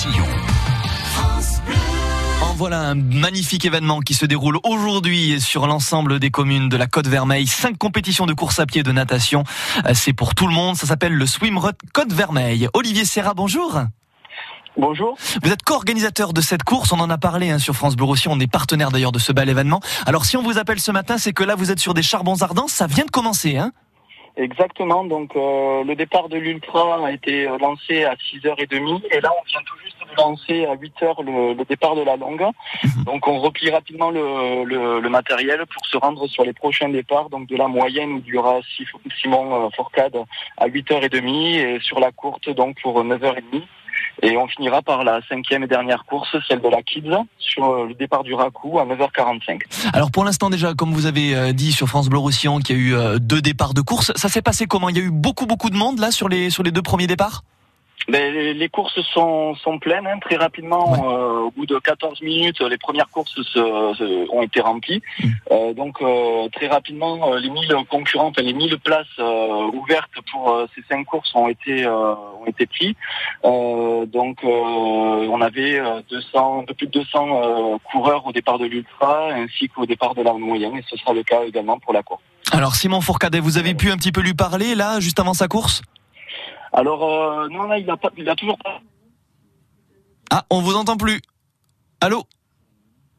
Roussillon. En voilà un magnifique événement qui se déroule aujourd'hui sur l'ensemble des communes de la Côte Vermeille. Cinq compétitions de course à pied de natation. Euh, c'est pour tout le monde. Ça s'appelle le Swimrun Côte Vermeille. Olivier Serra, bonjour. Bonjour. Vous êtes co-organisateur de cette course. On en a parlé hein, sur France Bleu Roussillon. On est partenaire d'ailleurs de ce bel événement. Alors si on vous appelle ce matin, c'est que là vous êtes sur des charbons ardents. Ça vient de commencer, hein Exactement. Donc euh, le départ de l'ultra a été euh, lancé à 6h30 et là on vient tout juste de lancer à 8h le, le départ de la longue. Donc on replie rapidement le, le, le, matériel pour se rendre sur les prochains départs. Donc de la moyenne où il y aura Simon euh, Forcade à 8h30 et sur la courte donc pour 9h30. Et on finira par la cinquième et dernière course, celle de la Kids, sur le départ du Racou à 9h45. Alors pour l'instant déjà, comme vous avez dit sur France Bleu Roussillon, qu'il y a eu deux départs de course, ça s'est passé comment? Il y a eu beaucoup beaucoup de monde là sur les deux premiers départs? Ben, les courses sont, sont pleines hein, très rapidement. Euh, au bout de 14 minutes, les premières courses se, se, ont été remplies. Mm. Euh, donc euh, très rapidement, les 1000 concurrents, enfin, les 1000 places ouvertes pour ces cinq courses ont été ont été pris. donc on avait 200, un peu plus de 200 coureurs au départ de l'ultra ainsi qu'au départ de la moyenne et ce sera le cas également pour la course. Alors Simon Fourcadet, vous avez pu un petit peu lui parler là juste avant sa course? Alors, euh, non, là, il a, pas, il a toujours pas. Ah, on vous entend plus. Allô?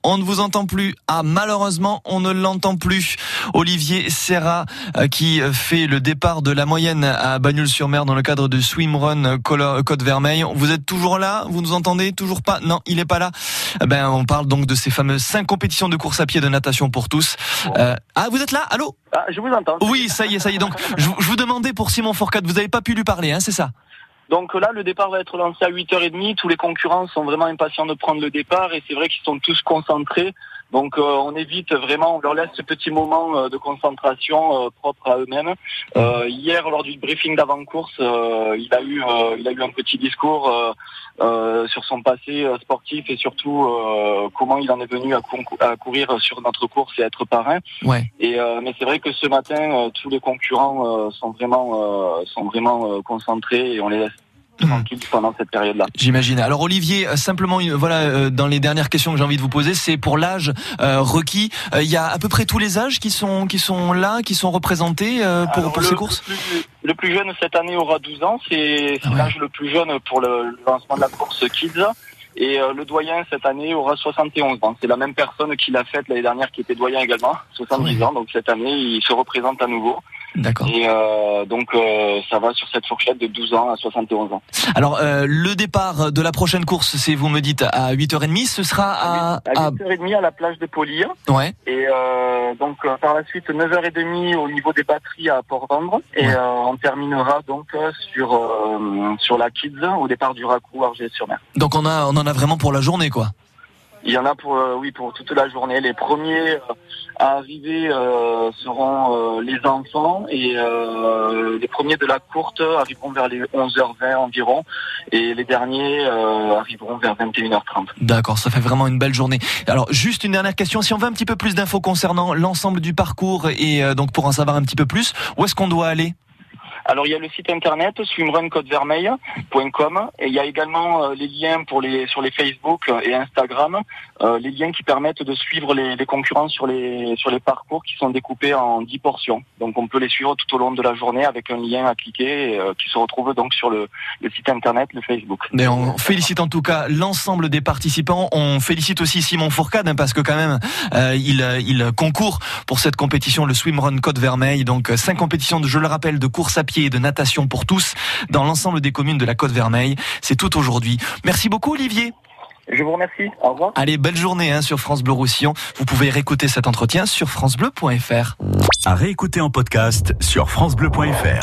On ne vous entend plus. Ah, malheureusement, on ne l'entend plus. Olivier Serra, euh, qui fait le départ de la moyenne à Bagnols-sur-Mer dans le cadre de Swimrun Côte Vermeille. Vous êtes toujours là? Vous nous entendez Toujours pas? Non, il n'est pas là. Eh ben, on parle donc de ces fameuses cinq compétitions de course à pied de natation pour tous. Euh, ah, vous êtes là? Allô? Ah, Je vous entends. Oui, ça y est, ça y est. Donc, je, vous demandais pour Simon Fourcade, vous n'avez pas pu lui parler, hein, c'est ça? Donc là, le départ va être lancé à 8h30. Tous les concurrents sont vraiment impatients de prendre le départ et c'est vrai qu'ils sont tous concentrés. Donc euh, on évite vraiment, on leur laisse ce petit moment euh, de concentration euh, propre à eux-mêmes. hier, lors du briefing d'avant-course, il a eu, il a eu un petit discours sur son passé sportif et surtout comment il en est venu à, courir sur notre course et être parrain. Ouais. Et mais c'est vrai que ce matin, tous les concurrents sont vraiment, sont vraiment concentrés et on les laisse tranquille pendant cette période-là. J'imagine. Alors Olivier, euh, simplement, voilà, euh, dans les dernières questions que j'ai envie de vous poser, c'est pour l'âge euh, requis. Il y a à peu près tous les âges qui sont qui sont là, qui sont représentés pour, pour ces courses? Le plus, jeune cette année aura 12 ans. C'est ah l'âge le plus jeune pour le, lancement de la course Kids. Et le doyen cette année aura 71 ans. C'est la même personne qui l'a faite l'année dernière qui était doyen également, 70 ans. Donc cette année, il se représente à nouveau. D'accord. Et euh, donc euh, ça va sur cette fourchette de 12 ans à 71 ans. Alors euh, le départ de la prochaine course, c'est vous me dites à 8h30, ce sera à à 8h30 à la plage de Polir. Ouais. Et euh, donc euh, par la suite 9h30 au niveau des batteries à Port-Vendre et euh, on terminera donc sur sur la Kids au départ du Racou Argé-sur-Mer. Donc on a on en a vraiment pour la journée quoi. Il y en a pour euh, oui pour toute la journée. Les premiers euh, à arriver euh, seront les enfants et les premiers de la courte arriveront vers les 11h20 environ et les derniers arriveront vers 21h30. D'accord, ça fait vraiment une belle journée. Alors juste une dernière question, si on veut un petit peu plus d'infos concernant l'ensemble du parcours et donc pour en savoir un petit peu plus, où est-ce qu'on doit aller? Alors il y a le site internet swimruncodevermeil.com et il y a également euh, les liens pour les sur les Facebook et Instagram, euh, les liens qui permettent de suivre les, concurrents sur les sur les parcours qui sont découpés en 10 portions. Donc on peut les suivre tout au long de la journée avec un lien à cliquer euh, qui se retrouve donc sur le, le, site internet, le Facebook. Mais on félicite en tout cas l'ensemble des participants. On félicite aussi Simon Fourcade hein, parce que quand même il il concourt pour cette compétition le Swimrun Code Vermeil. Donc cinq compétitions, je le rappelle, de course à pied et de natation pour tous dans l'ensemble des communes de la Côte Vermeille. C'est tout aujourd'hui. Merci beaucoup Olivier. Je vous remercie. Au revoir. Allez, belle journée hein, sur France Bleu Roussillon. Vous pouvez réécouter cet entretien sur francebleu.fr. À réécouter en podcast sur francebleu.fr.